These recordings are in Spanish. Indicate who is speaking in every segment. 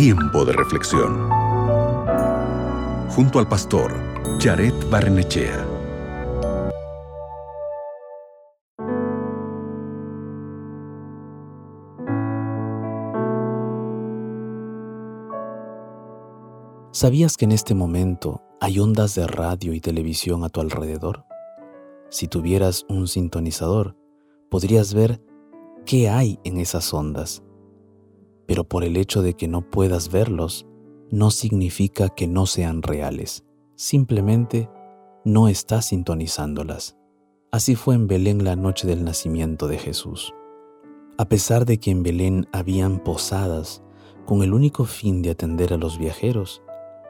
Speaker 1: Tiempo de reflexión. Junto al pastor Jared Barnechea.
Speaker 2: ¿Sabías que en este momento hay ondas de radio y televisión a tu alrededor? Si tuvieras un sintonizador, podrías ver qué hay en esas ondas. Pero por el hecho de que no puedas verlos, no significa que no sean reales. Simplemente no estás sintonizándolas. Así fue en Belén la noche del nacimiento de Jesús. A pesar de que en Belén habían posadas con el único fin de atender a los viajeros,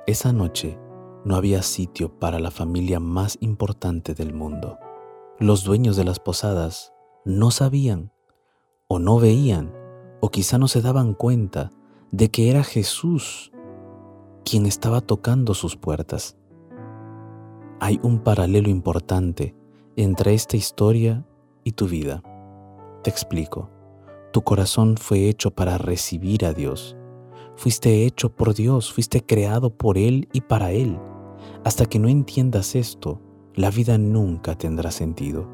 Speaker 2: esa noche no había sitio para la familia más importante del mundo. Los dueños de las posadas no sabían o no veían o quizá no se daban cuenta de que era Jesús quien estaba tocando sus puertas. Hay un paralelo importante entre esta historia y tu vida. Te explico. Tu corazón fue hecho para recibir a Dios Fuiste hecho por Dios, fuiste creado por Él y para Él. Hasta que no entiendas esto, la vida nunca tendrá sentido.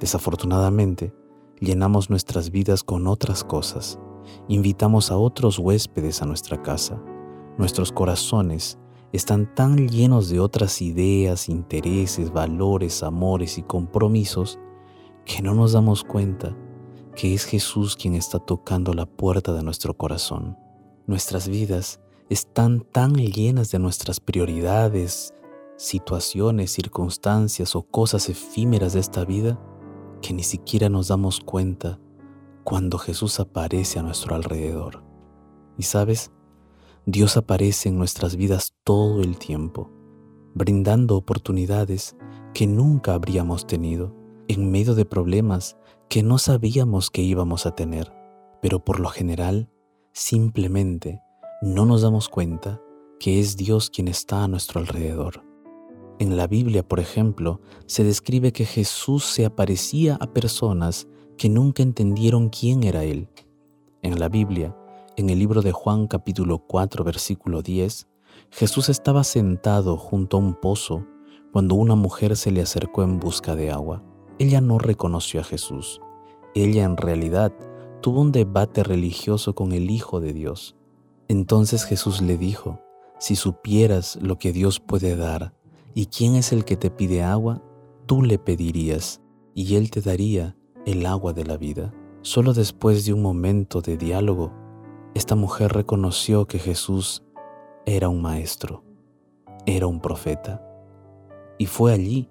Speaker 2: Desafortunadamente, llenamos nuestras vidas con otras cosas. Invitamos a otros huéspedes a nuestra casa. Nuestros corazones están tan llenos de otras ideas, intereses, valores, amores y compromisos que no nos damos cuenta que es Jesús quien está tocando la puerta de nuestro corazón. Nuestras vidas están tan llenas de nuestras prioridades, situaciones, circunstancias o cosas efímeras de esta vida que ni siquiera nos damos cuenta cuando Jesús aparece a nuestro alrededor. Y sabes, Dios aparece en nuestras vidas todo el tiempo, brindando oportunidades que nunca habríamos tenido, en medio de problemas que no sabíamos que íbamos a tener, pero por lo general Simplemente no nos damos cuenta que es Dios quien está a nuestro alrededor. En la Biblia, por ejemplo, se describe que Jesús se aparecía a personas que nunca entendieron quién era Él. En la Biblia, en el libro de Juan capítulo 4 versículo 10, Jesús estaba sentado junto a un pozo cuando una mujer se le acercó en busca de agua. Ella no reconoció a Jesús. Ella en realidad tuvo un debate religioso con el Hijo de Dios. Entonces Jesús le dijo, si supieras lo que Dios puede dar y quién es el que te pide agua, tú le pedirías y Él te daría el agua de la vida. Solo después de un momento de diálogo, esta mujer reconoció que Jesús era un maestro, era un profeta. Y fue allí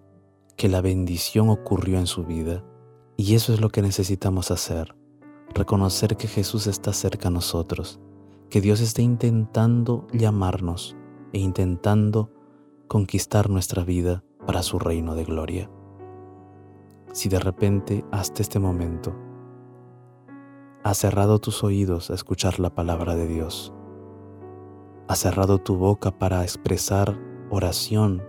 Speaker 2: que la bendición ocurrió en su vida. Y eso es lo que necesitamos hacer reconocer que Jesús está cerca a nosotros, que Dios está intentando llamarnos e intentando conquistar nuestra vida para su reino de gloria. Si de repente hasta este momento has cerrado tus oídos a escuchar la palabra de Dios, has cerrado tu boca para expresar oración,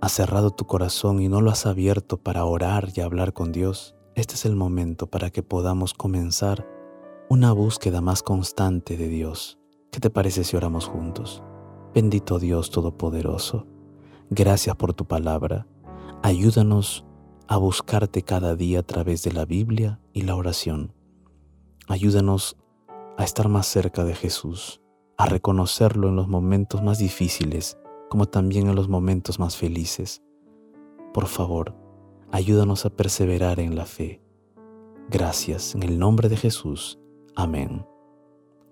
Speaker 2: has cerrado tu corazón y no lo has abierto para orar y hablar con Dios, este es el momento para que podamos comenzar una búsqueda más constante de Dios. ¿Qué te parece si oramos juntos? Bendito Dios Todopoderoso, gracias por tu palabra. Ayúdanos a buscarte cada día a través de la Biblia y la oración. Ayúdanos a estar más cerca de Jesús, a reconocerlo en los momentos más difíciles, como también en los momentos más felices. Por favor, ayúdanos a perseverar en la fe. Gracias en el nombre de Jesús. Amén.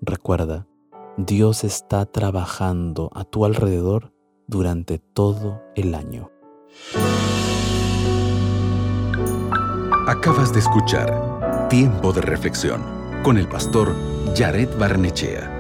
Speaker 2: Recuerda, Dios está trabajando a tu alrededor durante todo el año.
Speaker 1: Acabas de escuchar Tiempo de Reflexión con el pastor Jared Barnechea.